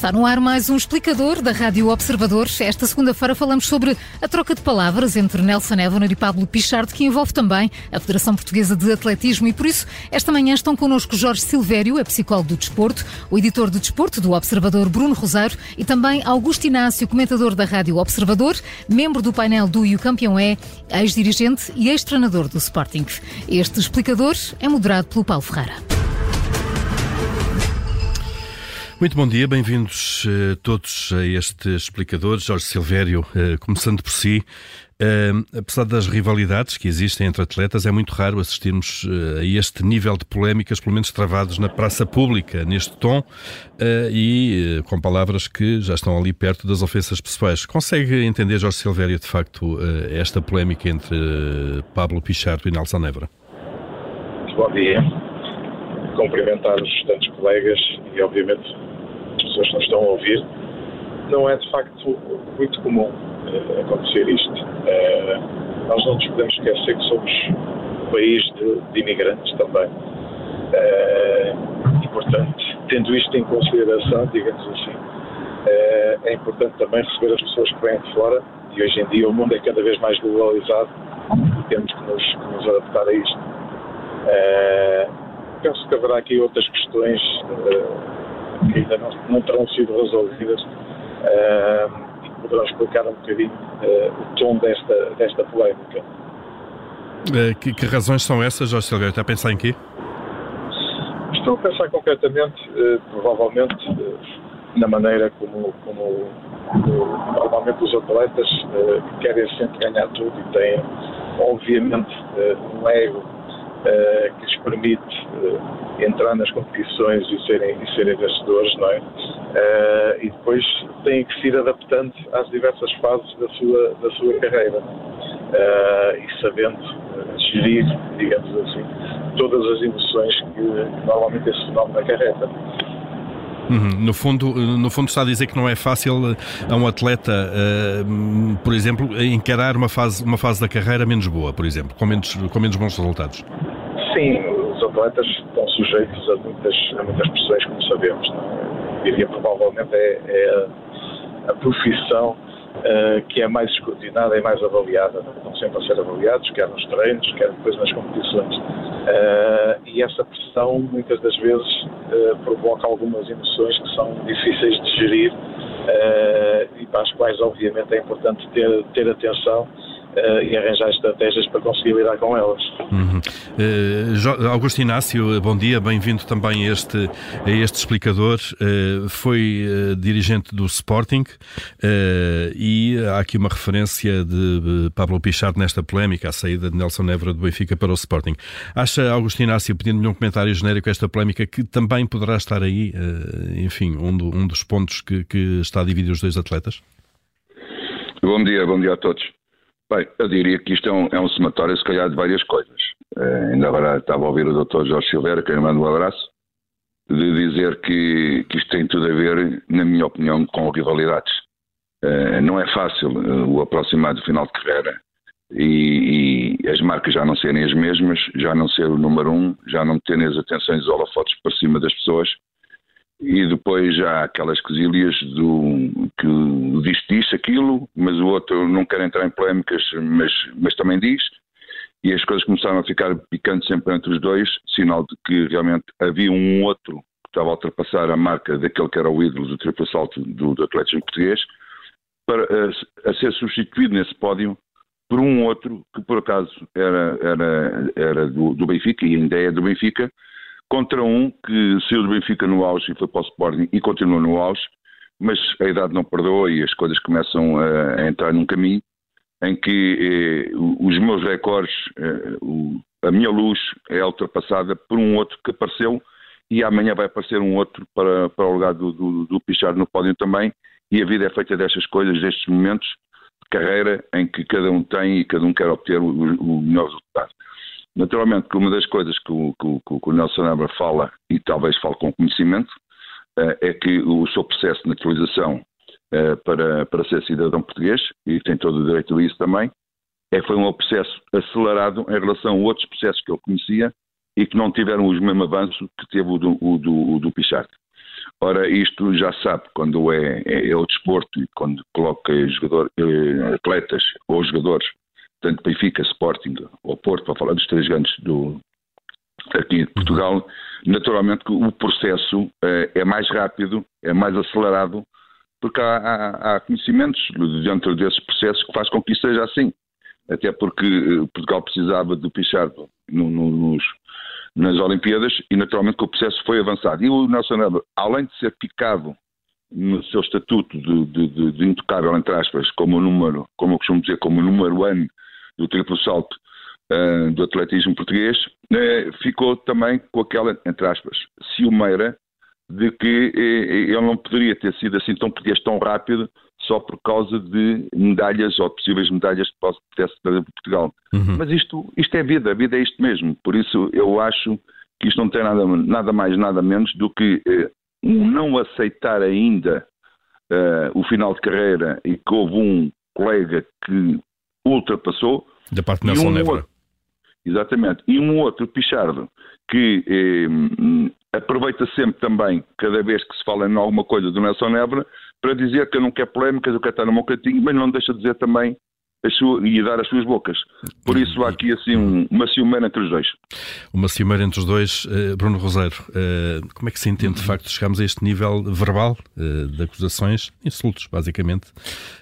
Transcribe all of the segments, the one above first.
Está no ar mais um explicador da Rádio Observador. Esta segunda-feira falamos sobre a troca de palavras entre Nelson Évora e Pablo Pichard, que envolve também a Federação Portuguesa de Atletismo e por isso esta manhã estão connosco Jorge Silvério, é psicólogo do desporto, o editor de desporto do Observador Bruno Rosário e também Augusto Inácio, comentador da Rádio Observador, membro do painel do E o Campeão é, ex-dirigente e ex-treinador do Sporting. Este explicador é moderado pelo Paulo Ferrara. Muito bom dia, bem-vindos uh, todos a este explicador. Jorge Silvério, uh, começando por si. Uh, apesar das rivalidades que existem entre atletas, é muito raro assistirmos a este nível de polémicas, pelo menos travados na praça pública, neste tom, e com palavras que já estão ali perto das ofensas pessoais. Consegue entender, Jorge Silvério, de facto, esta polémica entre Pablo Pichardo e Nelson Évora? Bom dia. Cumprimentar os restantes colegas e, obviamente, pessoas que nos estão a ouvir, não é de facto muito comum uh, acontecer isto. Uh, nós não nos podemos esquecer que somos um país de, de imigrantes também. Uh, e, portanto, tendo isto em consideração, digamos assim, é importante também receber as pessoas que vêm de fora e hoje em dia o mundo é cada vez mais globalizado e temos que nos, que nos adaptar a isto. penso que haverá aqui outras questões que ainda não, não terão sido resolvidas uh, e poderão explicar um bocadinho uh, o tom desta, desta polémica. Uh, que, que, razões são essas, Jorge Silveira? Está a pensar em quê? Estou a pensar concretamente, provavelmente, na maneira como, como, como, normalmente os atletas querem sempre ganhar tudo e têm, obviamente, um ego uh, que lhes permite uh, entrar nas competições e serem, e serem vencedores, não é? Uh, e depois têm que se ir adaptando às diversas fases da sua, da sua carreira e sabendo gerir, digamos assim, todas as emoções que, normalmente esse fenómeno acarreta. Uhum. No, fundo, no fundo está a dizer que não é fácil a um atleta, por exemplo, encarar uma fase, uma fase da carreira menos boa, por exemplo, com menos, com menos bons resultados. Sim, os atletas estão sujeitos a muitas, a muitas pressões, como sabemos. Não é? Diria provavelmente é, é a, a profissão uh, que é mais escrutinada e mais avaliada. Estão sempre a ser avaliados, quer nos treinos, quer depois nas competições. Uh, e essa pressão, muitas das vezes, uh, provoca algumas emoções que são difíceis de gerir e para as quais, obviamente, é importante ter, ter atenção uh, e arranjar estratégias para conseguir lidar com elas. Uhum. Uh, Augusto Inácio, bom dia, bem-vindo também a este, a este explicador. Uh, foi dirigente do Sporting e há aqui uma referência de Pablo Pichard nesta polémica, a saída de Nelson Évora do Benfica para o Sporting. Acha, Augusto Inácio, pedindo-lhe um comentário genérico a esta polémica, que também poderá estar aí, enfim, um, do, um dos pontos que, que está a dividir os dois atletas? Bom dia, bom dia a todos. Bem, eu diria que isto é um, é um somatório, se calhar, de várias coisas. Uh, ainda agora estava a ouvir o Dr. Jorge Silveira, que eu mando um abraço, de dizer que, que isto tem tudo a ver, na minha opinião, com rivalidades. Uh, não é fácil uh, o aproximar do final de carreira e, e, as marcas já não serem as mesmas, já não ser o número um, já não terem as atenções holofotes para cima das pessoas e depois há aquelas quesilhas do que diz aquilo, mas o outro não quer entrar em polémicas, mas, mas também diz, e as coisas começaram a ficar picantes sempre entre os dois, sinal de que realmente havia um outro que estava a ultrapassar a marca daquele que era o ídolo do triplo salto do, do Atlético Português, para, a, a, ser substituído nesse pódio por um outro que por acaso era, era, era do, do Benfica, e ainda é do Benfica, contra um que saiu do Benfica no auge e foi para o Sporting e continua no auge, mas a idade não perdoa e as coisas começam a, a entrar num caminho em que eh, os meus recordes, eh, o, a minha luz é ultrapassada por um outro que apareceu e amanhã vai aparecer um outro para, para o lugar do, do, do Pichard no pódio também e a vida é feita destas coisas, destes momentos de carreira em que cada um tem e cada um quer obter o, o melhor resultado. Naturalmente que uma das coisas que o, que, que o Nelson Abra fala, e talvez fale com conhecimento, uh, é que o seu processo de naturalização uh, para, para ser cidadão português, e tem todo o direito a isso também, é, foi um processo acelerado em relação a outros processos que ele conhecia e que não tiveram o mesmo avanço que teve o do, o do, o do Pichard. Ora, isto já sabe, quando é, é, é o desporto e quando coloca jogador, eh, atletas ou jogadores, tanto Benfica, Sporting ou Porto, para falar dos três grandes do, aqui de Portugal, naturalmente que o processo eh, é mais rápido, é mais acelerado, porque há, há, há, conhecimentos dentro desses processos que faz com que isso seja assim. Até porque eh, Portugal precisava do Pichardo no, no, nos, nas Olimpíadas e naturalmente que o processo foi avançado. E o Nelson além de ser picado no seu estatuto de, de, de, de, intocável, entre aspas, como número, como eu costumo dizer, como número ano do triplo salto uh, do atletismo português, uh, ficou também com aquela, entre aspas, ciumeira de que uh, ele não poderia ter sido assim tão português tão rápido só por causa de medalhas ou possíveis medalhas que pudesse trazer para Portugal. Uhum. Mas isto, isto é vida, a vida é isto mesmo. Por isso eu acho que isto não tem nada, nada mais, nada menos do que eh, não aceitar ainda o final de carreira e que houve um colega que ultrapassou. Da parte de Nelson um Nebra. Exatamente. E um outro Pichardo que eh, aproveita sempre também, cada vez que se fala em alguma coisa do Nelson Nebra, para dizer que eu não quero polémicas, eu quero estar no meu cantinho, mas não deixa de dizer também sua, e dar as suas bocas. Por isso há aqui assim um, uma ciumeira entre os dois. Uma ciumeira entre os dois. Uh, Bruno Roseiro, uh, como é que se entende de facto chegarmos a este nível verbal uh, de acusações, insultos basicamente,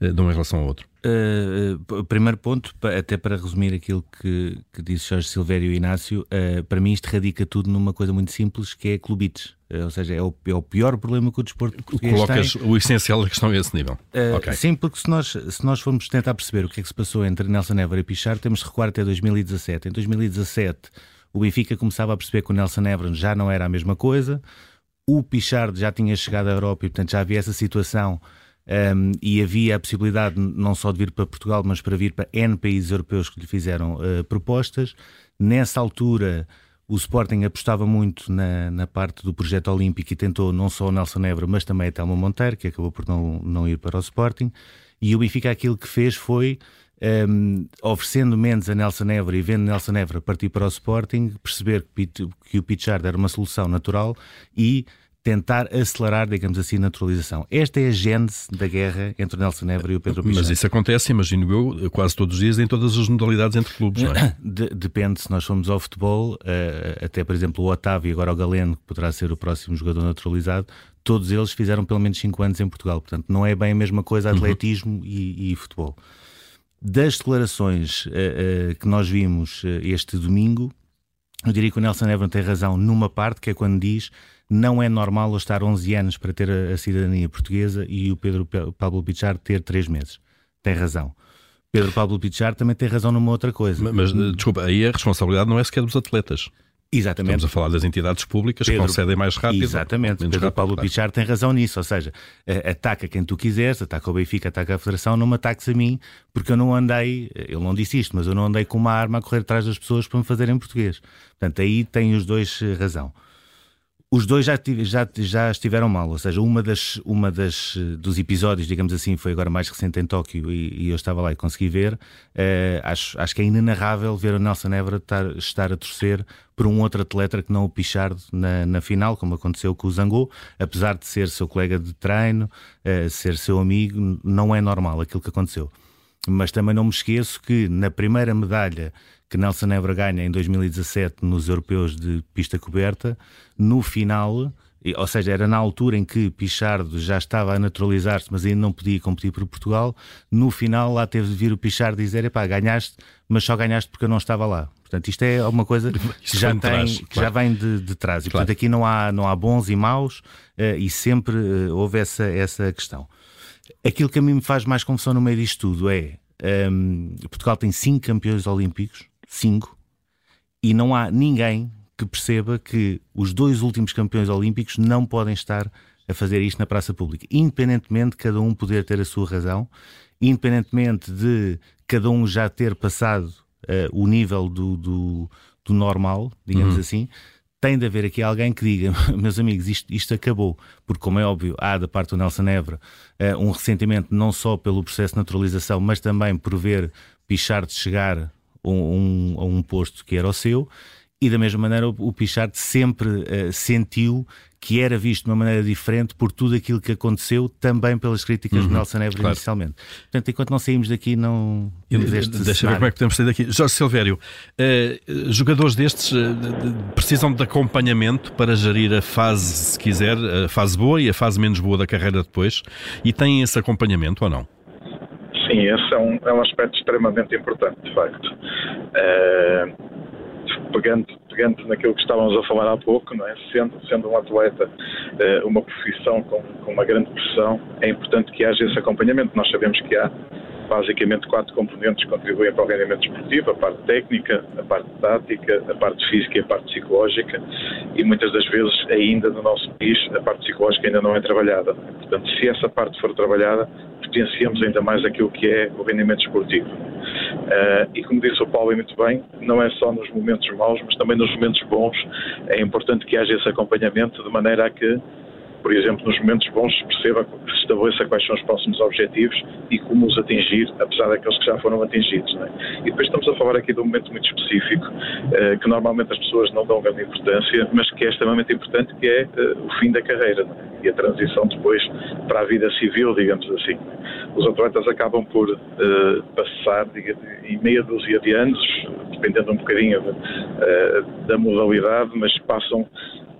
de um em relação ao outro? Uh, primeiro ponto, até para resumir aquilo que, que disse Jorge Silvério e Inácio, uh, para mim isto radica tudo numa coisa muito simples que é clubites. Uh, ou seja, é o, é o, pior problema que o desporto português Colocas tem. o essencial da questão a esse nível. Okay. Sim, porque se nós, se nós formos tentar perceber o que é que se passou entre Nelson Évora e Pichar, temos de recuar até 2017. Em 2017, o Benfica começava a perceber que o Nelson Évora já não era a mesma coisa, o Pichard já tinha chegado à Europa e, portanto, já havia essa situação um, e havia a possibilidade não só de vir para Portugal, mas para vir para N países europeus que lhe fizeram uh, propostas. Nessa altura, o Sporting apostava muito na, na, parte do projeto olímpico e tentou não só o Nelson Évora, mas também a Telma Monteiro, que acabou por não, não ir para o Sporting. E o Benfica aquilo que fez foi, um, oferecendo menos a Nelson Évora e vendo Nelson Évora partir para o Sporting, perceber que, que o Pichard era uma solução natural e tentar acelerar, digamos assim, a naturalização. Esta é a gênese da guerra entre o Nelson Évora e o Pedro Pichar. Mas isso acontece, imagino eu, quase todos os dias em todas as modalidades entre clubes, não é? De, depende, se nós formos ao futebol, uh, até por exemplo o Otávio e agora o Galeno, que poderá ser o próximo jogador naturalizado, todos eles fizeram pelo menos 5 anos em Portugal. Portanto, não é bem a mesma coisa uhum. atletismo uhum. e, e, futebol. Das declarações uh, uh, que nós vimos este domingo, eu diria que o Nelson Évora tem razão numa parte, que é quando diz não é normal eu estar 11 anos para ter a, a cidadania portuguesa e o Pedro Pablo Pichar ter 3 meses. Tem razão. Pedro Pablo Pichar também tem razão numa outra coisa. Mas, mas desculpa, aí a responsabilidade não é sequer dos atletas. Exatamente. Estamos a falar das entidades públicas Pedro, que concedem mais rápido. Exatamente. Pedro rápido, Paulo claro. Pichar tem razão nisso. Ou seja, ataca quem tu quiseres, ataca o Benfica, ataca a Federação, não me ataques a mim, porque eu não andei, ele não disse isto, mas eu não andei com uma arma a correr atrás das pessoas para me fazerem português. Portanto, aí têm os dois eh, razão. Os dois já, já, já estiveram mal, ou seja, uma das, uma das eh, dos episódios, digamos assim, foi agora mais recente em Tóquio e, e eu estava lá e consegui ver. Uh, acho, acho que é inenarrável ver o Nelson Évora estar, estar a torcer por um outro atleta que não o Pichardo na, na final, como aconteceu com o Zangô, apesar de ser seu colega de treino, uh, ser seu amigo, não é normal aquilo que aconteceu. Mas também não me esqueço que na primeira medalha que Nelson Évora ganha em 2017 nos europeus de pista coberta, no final, ou seja, era na altura em que Pichardo já estava a naturalizar-se, mas ainda não podia competir por Portugal, no final lá teve de vir o Pichardo dizer, epá, ganhaste, mas só ganhaste porque eu não estava lá. Portanto, isto é uma coisa que, já, tem, trás, que claro. já vem de, de trás. E, claro. portanto, aqui não há, não há bons e maus uh, e sempre uh, houve essa, essa questão. Aquilo que a mim me faz mais confusão no meio disto tudo é um, Portugal tem cinco campeões olímpicos, cinco, e não há ninguém que perceba que os dois últimos campeões olímpicos não podem estar a fazer isto na praça pública, independentemente de cada um poder ter a sua razão, independentemente de cada um já ter passado uh, o nível do, do, do normal, digamos uhum. assim, tem de haver aqui alguém que diga, meus amigos, isto, isto acabou. Porque, como é óbvio, há da parte do Nelson Évora uh, um ressentimento não só pelo processo de naturalização, mas também por ver Pichard chegar um, a um posto que era o seu, e da mesma maneira o, o Pichard sempre uh, sentiu que era visto de uma maneira diferente por tudo aquilo que aconteceu, também pelas críticas uhum, de Nelson Évora claro. inicialmente. Portanto, enquanto não saímos daqui, não. Deixa ver como é que podemos sair daqui. Jorge Silvério, eh, jogadores destes eh, precisam de acompanhamento para gerir a fase, se quiser, a fase boa e a fase menos boa da carreira depois, e têm esse acompanhamento ou não? Sim, esse é um, é um aspecto extremamente importante, de facto. Uh pegando, pegando naquilo que estávamos a falar há pouco, não é? sendo, sendo um atleta uh, uma profissão com, com uma grande pressão, é importante que haja esse acompanhamento. Nós sabemos que há basicamente quatro componentes que contribuem para o rendimento desportivo, a parte técnica, a parte tática, a parte física e a parte psicológica e muitas das vezes ainda no nosso país a parte psicológica ainda não é trabalhada. Portanto, se essa parte for trabalhada, potenciamos ainda mais aquilo que é o rendimento desportivo. Uh, e como disse o Paulo muito bem, não é só nos momentos maus, mas também nos momentos bons. É importante que haja esse acompanhamento de maneira a que por exemplo, nos momentos bons se perceba, se estabeleça quais são os próximos objetivos e como os atingir, apesar daqueles que já foram atingidos. É? E depois estamos a falar aqui de um momento muito específico, eh, que normalmente as pessoas não dão grande importância, mas que é extremamente importante, que é eh, o fim da carreira é? e a transição depois para a vida civil, digamos assim. Os atletas acabam por eh, passar diga, em meia dúzia de anos, dependendo um bocadinho da modalidade, mas passam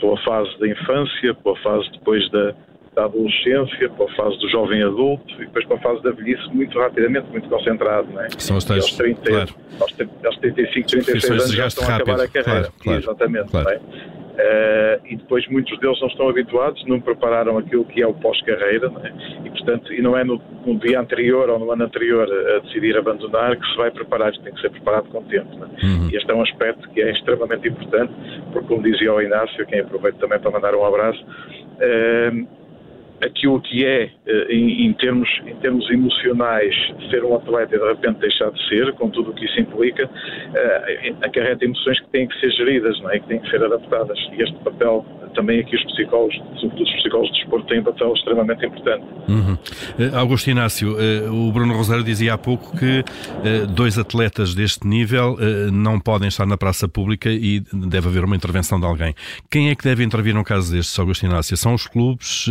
pela fase da infância, pela fase depois da, da adolescência, pela fase do jovem adulto e depois para a fase da velhice muito rapidamente, muito concentrado. Não é? São os tais, aos, 30, claro. aos, aos 35, 36 anos já estão a acabar a carreira. Claro, claro, Exatamente. Claro. Uh, e depois muitos deles não estão habituados, não prepararam aquilo que é o pós-carreira, é? e portanto, e não é no, no, dia anterior ou no ano anterior a decidir abandonar que se vai preparar, tem que ser preparado com tempo. É? Uhum. E este é um aspecto que é extremamente importante, porque como dizia o Inácio, quem aproveito também para mandar um abraço, uh, aquilo que é, eh, em, em, termos, em termos emocionais, ser um atleta e de repente deixar de ser, com tudo o que isso implica, uh, acarreta emoções que têm que ser geridas não é? que têm que ser adaptadas. E este papel também aqui os psicólogos, sobretudo os psicólogos de desporto, têm um papel extremamente importante. Uhum. Uh, Augusto Inácio, uh, o Bruno Rosário dizia há pouco que uh, dois atletas deste nível não podem estar na praça pública e deve haver uma intervenção de alguém. Quem é que deve intervir no caso destes, Augusto Inácio? São os clubes?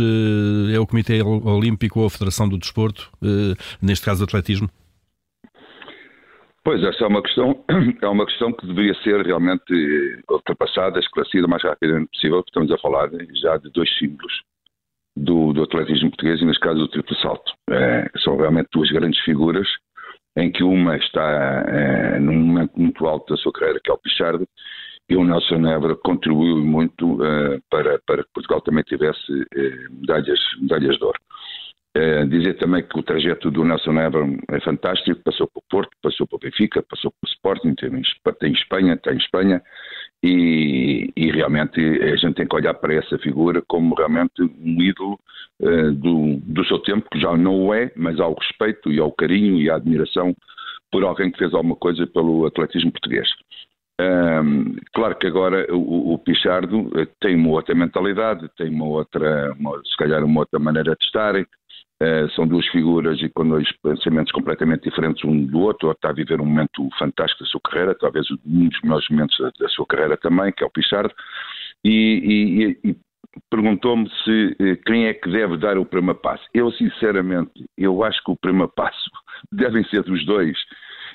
é o Comitê Olímpico ou a Federação do Desporto? neste caso, atletismo? Pois, essa é uma questão, é uma questão que deveria ser realmente ultrapassada, esclarecida o mais rapidamente possível, porque estamos a falar já de dois símbolos do, do atletismo português e, neste caso, do triplo salto. É, são realmente duas grandes figuras, em que uma está é, num momento muito alto da sua carreira, que é o Pichardo, e o Nelson Nebra contribuiu muito é, para, para que Portugal também tivesse é, medalhas, medalhas de ouro. É, dizer também que o trajeto do Nelson Évora é fantástico, passou pelo Porto, passou pelo Benfica, passou pelo Sporting, tem, tem Espanha, tem Espanha, e, e, realmente a gente tem que olhar para essa figura como realmente um ídolo uh, do, do seu tempo, que já não o é, mas há o respeito e há o carinho e a admiração por alguém que fez alguma coisa pelo atletismo português. Um, claro que agora o, o Pichardo eh, tem uma outra mentalidade, tem uma outra, uma, se calhar uma outra maneira de estar, Uh, são duas figuras e com dois pensamentos completamente diferentes um do outro. Está a viver um momento fantástico da sua carreira, talvez um dos melhores momentos da, sua carreira também, que é o Pichard. E, e, e perguntou-me se eh, quem é que deve dar o primeiro passo. Eu, sinceramente, eu acho que o primeiro passo devem ser dos dois.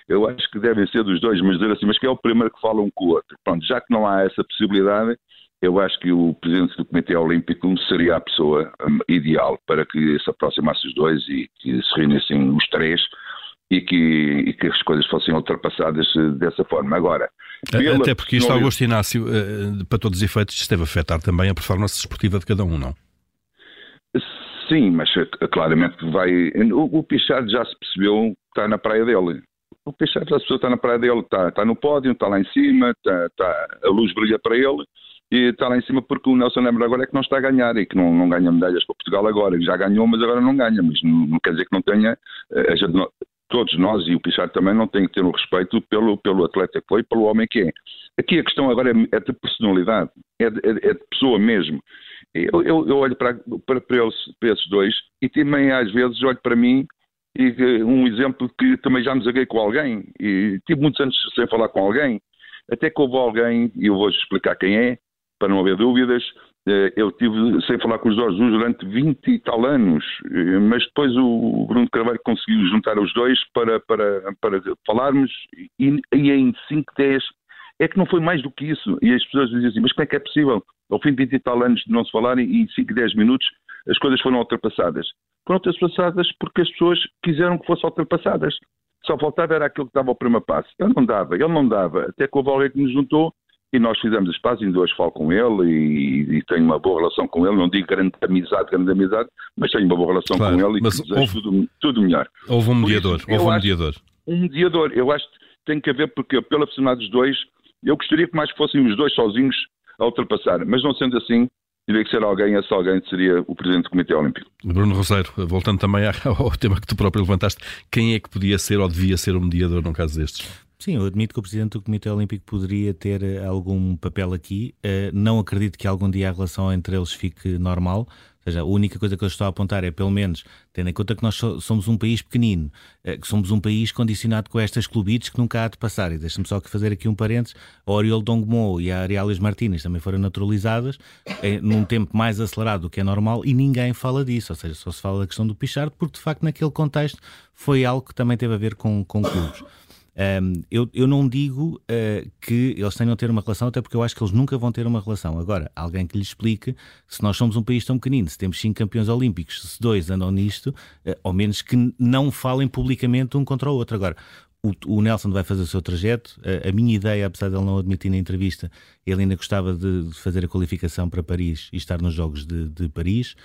Eu acho que devem ser dos dois, mas dizer assim, mas quem é o primeiro que fala um com o outro? Pronto, já que não há essa possibilidade, eu acho que o presidente do Comitê Olímpico seria a pessoa ideal para que se aproximasse os dois e que se reunissem os três e que, e que as coisas fossem ultrapassadas eh, dessa forma. Agora, até porque isto, Augusto Inácio, eh, para todos os efeitos, isto deve afetar também a performance desportiva de cada um, não? Sim, mas eh, claramente vai. O, o Pichard já se percebeu que está na praia dele. O Pichard já se percebeu que está na praia dele, está, está no pódio, está lá em cima, está, está, a luz brilha para ele e está lá em cima porque o Nelson Lembra agora é que não está a ganhar e que não, não ganha medalhas para Portugal agora, já ganhou, mas agora não ganha, mas não, não quer dizer que não tenha, eh, gente, todos nós e o Pichard também não tem que ter um respeito pelo, pelo atleta que foi, pelo homem que é. Aqui a questão agora é, é de personalidade, é de, é, é de pessoa mesmo. Eu, eu, eu olho para, para, para, eles, para esses dois e também às vezes olho para mim e um exemplo que também já me zaguei com alguém e tive muitos anos sem falar com alguém, até que houve alguém, e eu vou explicar quem é, para não haver dúvidas, eh, eu tive sem falar com os Jorge Jesus durante 20 e tal anos, eh, mas depois o Bruno Carvalho conseguiu juntar os dois para, para, para falarmos e, e em 5, 10 é que não foi mais do que isso. E as pessoas diziam assim, mas como é que é possível? Ao fim de 20 e tal anos de não se falarem e em 5, 10 minutos as coisas foram ultrapassadas. Foram ultrapassadas porque as pessoas quiseram que fossem ultrapassadas. Só faltava era aquilo que dava o primeiro passo. Ele não dava, ele não dava. Até que houve alguém que nos juntou e nós fizemos as pazes, ainda hoje falo com ele e, e, tenho uma boa relação com ele, não digo grande amizade, grande amizade, mas tenho uma boa relação claro, com ele e houve, tudo, tudo, melhor. Houve um mediador, isso, houve um mediador. Um mediador, eu acho que tem que haver, porque pela personalidade dos dois, eu gostaria que mais fossem os dois sozinhos a ultrapassar, mas não sendo assim, teria que ser alguém, esse alguém seria o Presidente do Comitê Olímpico. Bruno Roseiro, voltando também ao tema que tu próprio levantaste, quem é que podia ser ou devia ser o mediador num caso destes? Sim, eu admito que o Presidente do Comitê Olímpico poderia ter eh, algum papel aqui. Uh, não acredito que algum dia a relação entre eles fique normal. Ou seja, a única coisa que eu estou a apontar é, pelo menos, tendo em conta que nós somos um país pequenino, uh, que somos um país condicionado com estas clubites que nunca há de passar. E deixa-me só fazer aqui um parênteses. A Oriol Dongmo e a Ariales Martínez também foram naturalizadas eh, num tempo mais acelerado do que é normal e ninguém fala disso. Ou seja, só se fala da questão do Pichardo porque, de facto, naquele contexto foi algo que também teve a ver com, com clubes. Um, eu, eu não digo uh, que eles tenham ter uma relação, até porque eu acho que eles nunca vão ter uma relação. Agora, alguém que lhes explique se nós somos um país tão pequenino, se temos cinco campeões olímpicos, se dois andam nisto, uh, ao menos que não falem publicamente um contra o outro. Agora, o, o, Nelson vai fazer o seu trajeto. A, a, minha ideia, apesar de ele não admitir na entrevista, ele ainda gostava de, de fazer a qualificação para Paris e estar nos Jogos de, de Paris.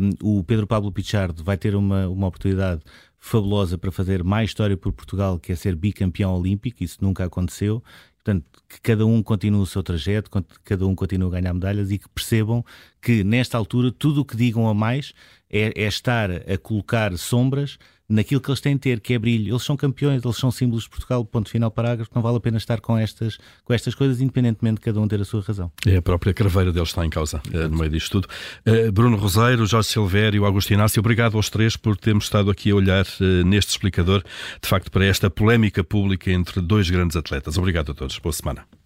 Um, o Pedro Pablo Pichard vai ter uma, uma oportunidade fabulosa para fazer mais história por Portugal, que é ser bicampeão olímpico, isso nunca aconteceu. Portanto, que cada um continue o seu trajeto, que cada um continue a ganhar medalhas e que percebam que, nesta altura, tudo o que digam a mais é, é estar a colocar sombras naquilo que eles têm de ter, que é brilho. Eles são campeões, eles são símbolos de Portugal, ponto final, parágrafo. Não vale a pena estar com estas, com estas coisas, independentemente de cada um ter a sua razão. É a própria craveira deles está em causa, é, no meio disto tudo. Uh, Bruno Roseiro, Jorge Silvério, Augusto Inácio, obrigado aos três por termos estado aqui a olhar uh, neste explicador, de facto, para esta polémica pública entre dois grandes atletas. Obrigado a todos. Boa semana.